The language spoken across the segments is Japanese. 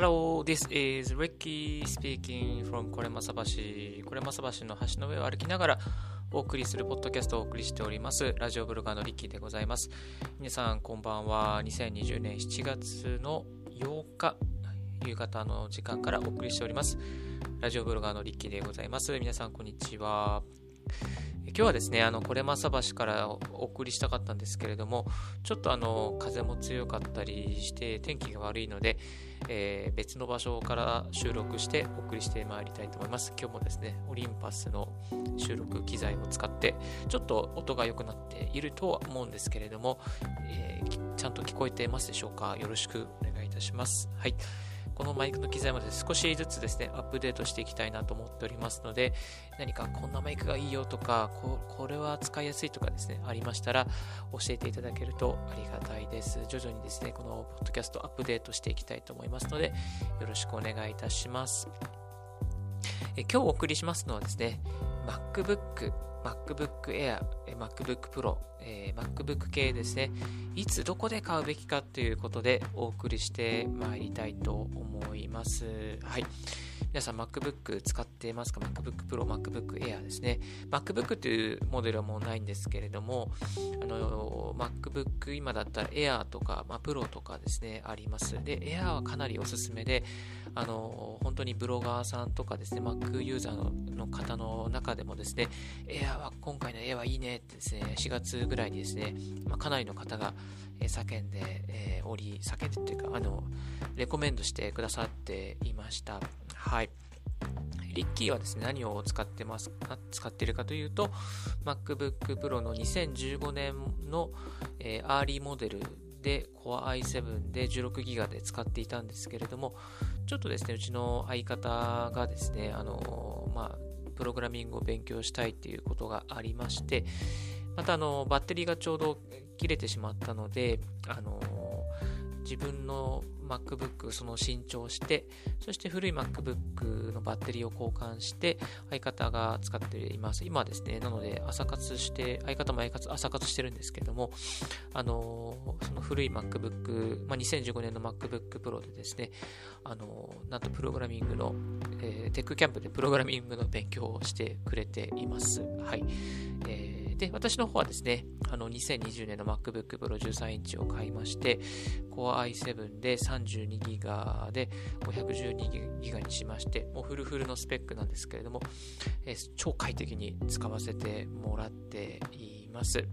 Hello, this is Ricky speaking from これまさ橋。これまさ橋の橋の上を歩きながらお送りするポッドキャストをお送りしております。ラジオブロガーのリッキーでございます。皆さん、こんばんは。2020年7月の8日、夕方の時間からお送りしております。ラジオブロガーのリッキーでございます。皆さん、こんにちは。今日はですね、あの、これまさ橋からお送りしたかったんですけれども、ちょっとあの、風も強かったりして、天気が悪いので、えー、別の場所から収録してお送りしてまいりたいと思います。今日もですね、オリンパスの収録機材を使って、ちょっと音が良くなっているとは思うんですけれども、えー、ちゃんと聞こえてますでしょうか？よろしくお願いいたします。はい。このマイクの機材まで少しずつですね、アップデートしていきたいなと思っておりますので、何かこんなマイクがいいよとか、ここれは使いやすいとかですね、ありましたら教えていただけるとありがたいです。徐々にですね、このポッドキャストアップデートしていきたいと思いますので、よろしくお願いいたします。え今日お送りしますのはですね、MacBook MacBook Air、MacBook Pro、えー、MacBook 系ですね、いつどこで買うべきかということでお送りしてまいりたいと思います。はい。皆さん MacBook 使ってますか ?MacBook Pro、MacBook Air ですね。MacBook というモデルはもうないんですけれども、あの、MacBook 今だったら Air とか、まあ、Pro とかですね、あります。で、Air はかなりおすすめで、あの、本当にブロガーさんとかですね、Mac ユーザーの方の中でもですね、Air は、今回の Air はいいねってですね、4月ぐらいにですね、まあ、かなりの方が、叫んで、えー、おり、叫んでっていうか、あの、レコメンドしてくださっていました。はい。リッキーはですね、何を使ってますか、使ってるかというと、MacBook Pro の2015年の、えー、アーリーモデルで Core i7 で 16GB で使っていたんですけれども、ちょっとですね、うちの相方がですね、あの、まあ、プログラミングを勉強したいっていうことがありまして、またあの、バッテリーがちょうど切れてしまったので、あの、自分の MacBook その新調して、そして古い MacBook のバッテリーを交換して、相方が使っています。今ですね、なので朝活して、相方も朝活してるんですけども、あの、その古い macbook ま2015年の MacBook Pro でですね、あの、なんとプログラミングの、えー、テックキャンプでプログラミングの勉強をしてくれています。はい。えーで、私の方はですね、あの、2020年の MacBook Pro 13インチを買いまして、Core i7 で 32GB で 512GB にしまして、もうフルフルのスペックなんですけれども、えー、超快適に使わせてもらっています。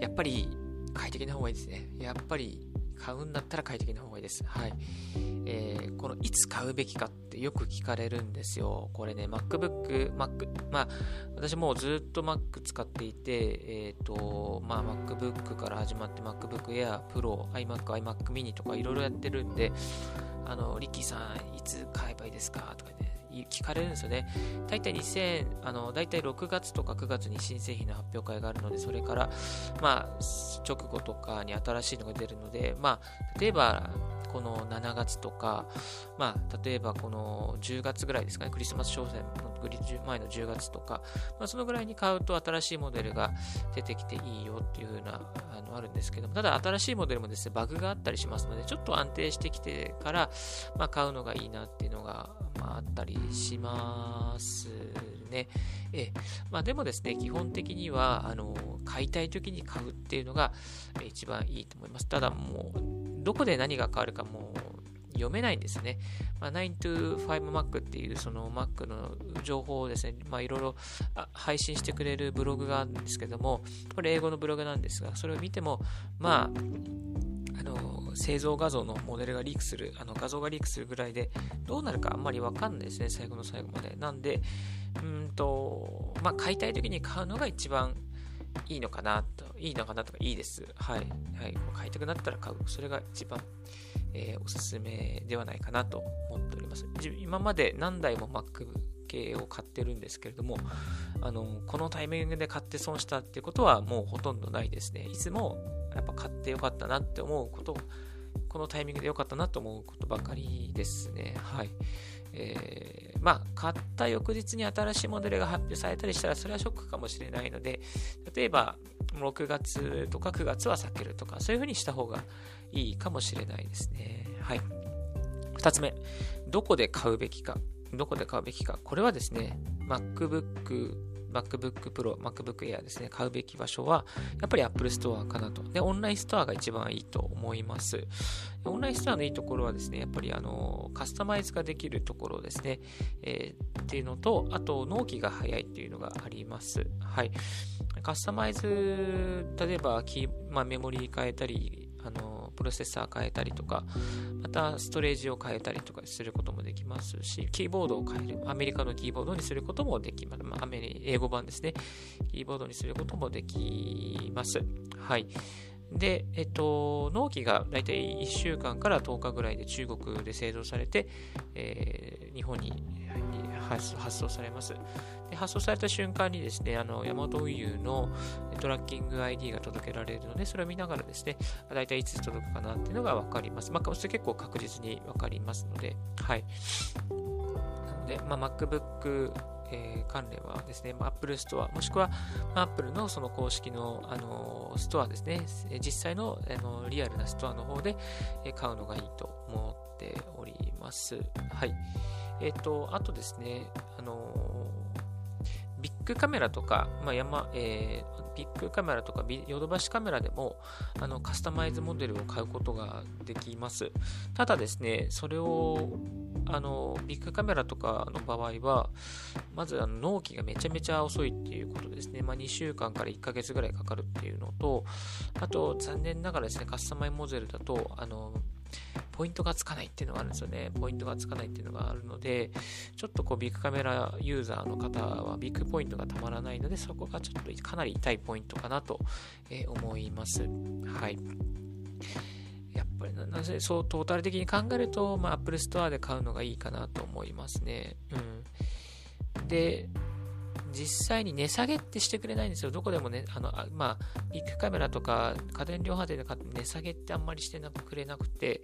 やっぱり快適な方がいいですね。やっぱり買うんだったら快適な方がいいです。はい。えー、このいつ買うべきかってよく聞かれるんですよ。これね、MacBook、Mac、まあ、私もうずっと Mac 使っていて、えっ、ー、と、まあ、MacBook から始まって MacBook Air、Pro、iMac、iMac mini とかいろいろやってるんで、あの、リッキーさん、いつ買えばいいですか？とかね、聞かれるんですよね。大体2000、あの、大体6月とか9月に新製品の発表会があるので、それから、まあ、直後とかに新しいのが出るので、まあ、例えば、この7月とか、まあ、例えばこの10月ぐらいですかね、クリスマス商戦の前の10月とか、まあ、そのぐらいに買うと新しいモデルが出てきていいよっていう風な、あの、あるんですけども、ただ新しいモデルもですね、バグがあったりしますので、ちょっと安定してきてから、まあ、買うのがいいなっていうのが、まあ、あったりしますね。えまあ、でもですね、基本的には、あの、買いたい時に買うっていうのが一番いいと思います。ただもう、どこで何が変わるかもう読めないんですね。まあ、925Mac っていうその Mac の情報をですね、まあ、いろいろ配信してくれるブログがあるんですけども、これ英語のブログなんですが、それを見ても、ま、あの製造画像のモデルがリークする、あの画像がリークするぐらいで、どうなるかあんまりわかんないですね、最後の最後まで。なんで、うんと、まあ、買いたい時に買うのが一番いいのかなと、いいのかなとかいいです。はい。はい。買いたくなったら買う。それが一番、えー、おすすめではないかなと思っております。今まで何台も Mac 系を買ってるんですけれども、あの、このタイミングで買って損したってことはもうほとんどないですね。いつもやっぱ買ってよかったなって思うこと、このタイミングでよかったなと思うことばかりですね。はい。えー、まあ、買った翌日に新しいモデルが発表されたりしたら、それはショックかもしれないので、例えば、6月とか9月は避けるとか、そういう風にした方がいいかもしれないですね。はい。2つ目、どこで買うべきか。どこで買うべきか。これはですね、MacBook MacBook Pro、MacBook Air ですね、買うべき場所は、やっぱり Apple Store かなと。で、オンラインストアが一番いいと思います。オンラインストアのいいところはですね、やっぱりあの、カスタマイズができるところですね、えー、っていうのと、あと、納期が早いっていうのがあります。はい。カスタマイズ、例えばキー、まあ、メモリー変えたり、あの、プロセッサー変えたりとか、またストレージを変えたりとかすることもできますし、キーボードを変える、アメリカのキーボードにすることもできます。まあ、英語版ですね。キーボードにすることもできます。はい。で、えっと、納期がだいたい1週間から10日ぐらいで中国で製造されて、えー、日本に発送されます。で発送された瞬間にですね、あの、ヤマト運輸のトラッキング ID が届けられるので、それを見ながらですね、だいたいつ届くかなっていうのがわかります。まあ、それ結構確実にわかりますので、はい。なので、まあ、MacBook えー、関連はですね、Apple Store、もしくは Apple のその公式の、あのストアですね、実際のあのリアルなストアの方で買うのがいいと思っております。はい。えっ、ー、と、あとですね、あのビッグカメラとか、まあ、山、えー、ビッグカメラとかヨドバシカメラでもあのカスタマイズモデルを買うことができます。ただですね、それをあのビッグカメラとかの場合は、まずあの納期がめちゃめちゃ遅いっていうことですね。まあ、2週間から1ヶ月ぐらいかかるっていうのと、あと残念ながらですね、カスタマイズモデルだと、あのポイントがつかないっていうのがあるんですよね。ポイントがつかないっていうのがあるので、ちょっとこうビッグカメラユーザーの方はビッグポイントがたまらないので、そこがちょっとかなり痛いポイントかなと思います。はい。やっぱりなぜそうトータル的に考えると、まあ、Apple Store で買うのがいいかなと思いますね。うん。で、実際に値下げってしてくれないんですよ。どこでもね、あの、あまあ、ビッグカメラとか家電量販店で買って値下げってあんまりしてなくくれなくて、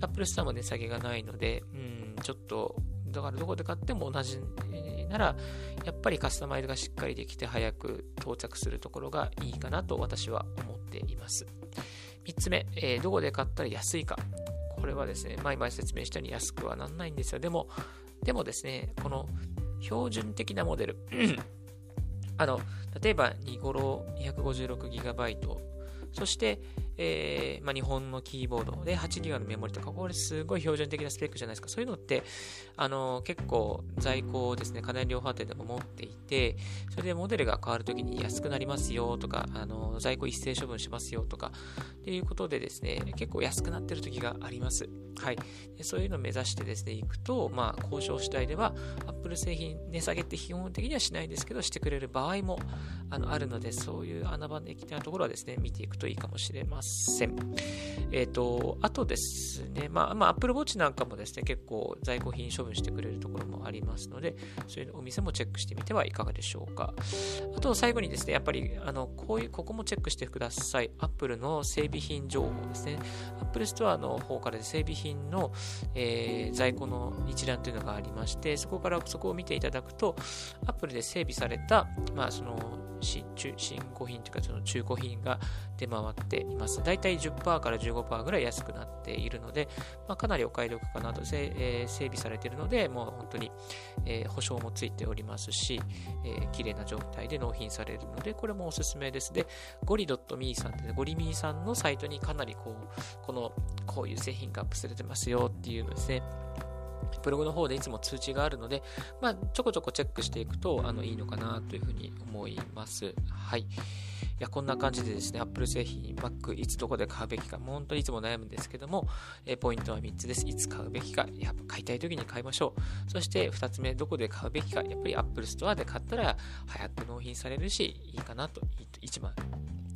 Apple Store も値下げがないので、うん、ちょっと、だからどこで買っても同じなら、やっぱりカスタマイズがしっかりできて早く到着するところがいいかなと私は思っています。3つ目、えー、どこで買ったら安いか。これはですね、前々説明したように安くはなんないんですよ。でも、でもですね、この標準的なモデル。あの、例えば、ニゴロ 256GB、そして、えー、まあ、日本のキーボードで 8GB のメモリとか、これすごい標準的なスペックじゃないですか。そういうのって、あの、結構在庫をですね、家電量販店でも持っていて、それでモデルが変わるときに安くなりますよとか、あの、在庫一斉処分しますよとか、っていうことでですね、結構安くなってる時があります。はい。そういうのを目指してですね、行くと、まあ、交渉次第では、Apple 製品値下げって基本的にはしないんですけど、してくれる場合もあのあるので、そういう穴場的なところはですね、見ていくといいかもしれません。せんえっ、ー、と、あとですね、まあ、まあ、Apple Watch なんかもですね、結構在庫品処分してくれるところもありますので、そういうお店もチェックしてみてはいかがでしょうか。あと、最後にですね、やっぱり、あの、こういう、ここもチェックしてください。Apple の整備品情報ですね。Apple Store の方から整備品の、えー、在庫の一覧というのがありまして、そこからそこを見ていただくと、Apple で整備された、まあ、その、新新古品というかその中古品が出回っています。だいたい10%から15%ぐらい安くなっているので、まあ、かなりお買い得かなと、えー、整備されているので、もう本当に、えー、保証もついておりますし、えー、綺麗な状態で納品されるので、これもおすすめです。で、ゴリ .me さんで、ね、ゴリミーさんのサイトにかなりこう、この、こういう製品がアップされてますよっていうのですね、ブログの方でいつも通知があるので、まあ、ちょこちょこチェックしていくとあのいいのかなというふうに思います。はい。いや、こんな感じでですね、Apple 製品、Mac、いつどこで買うべきか、もう本当にいつも悩むんですけども、えポイントは3つです。いつ買うべきか、やっぱ買いたい時に買いましょう。そして2つ目、どこで買うべきか、やっぱり Apple Store で買ったら早く納品されるし、いいかなと、一番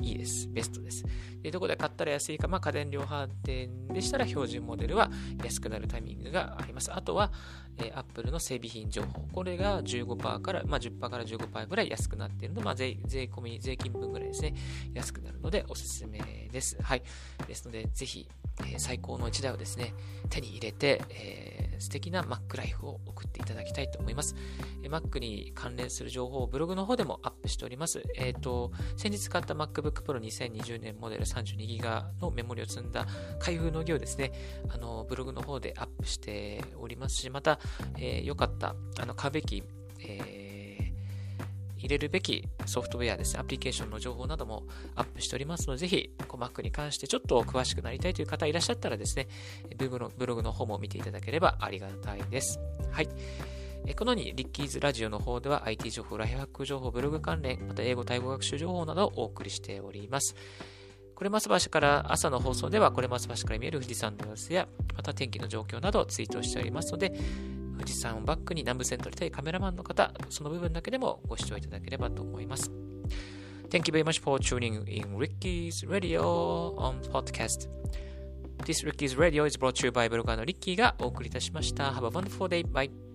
いいです。ベストです。で、どこで買ったら安いか、まあ、家電量販店でしたら標準モデルは安くなるタイミングがあります。あとは、えー、Apple の整備品情報。これが15%から、まあ、10%から15%ぐらい安くなっているので、まあ税、税込み、税金分ぐらいですね、安くなるのでおすすめです。はい。ですので、ぜひ、えー、最高の1台をですね、手に入れて、えー、素敵な Mac ライフを送っていただきたいと思います。えー、Mac に関連する情報をブログの方でもアップしております。えっ、ー、と、先日買った MacBook Pro 2020年モデル 32GB のメモリを積んだ開封の儀をですね、あの、ブログの方でアップしておりますし、また、えー、よかった、あの、買うべき、えー入れるべきソフトウェアですね、アプリケーションの情報などもアップしておりますので、ぜひ、Mac に関してちょっと詳しくなりたいという方いらっしゃったらですね、ブログの方も見ていただければありがたいです。はい。このように、リッキーズラジオの方では IT 情報、ライフハック情報、ブログ関連、また英語、タイ語学習情報などをお送りしております。これます橋から朝の放送では、これます橋から見える富士山の様子や、また天気の状況などをツイートしておりますので、富士山をバックに南部線撮りたいカメラマンの方、その部分だけでもご視聴いただければと思います。Thank you very much for tuning in Ricky's Radio on podcast. This Ricky's Radio is brought to you by ブロガーのリッキーがお送りいたしました。Have a wonderful day. Bye.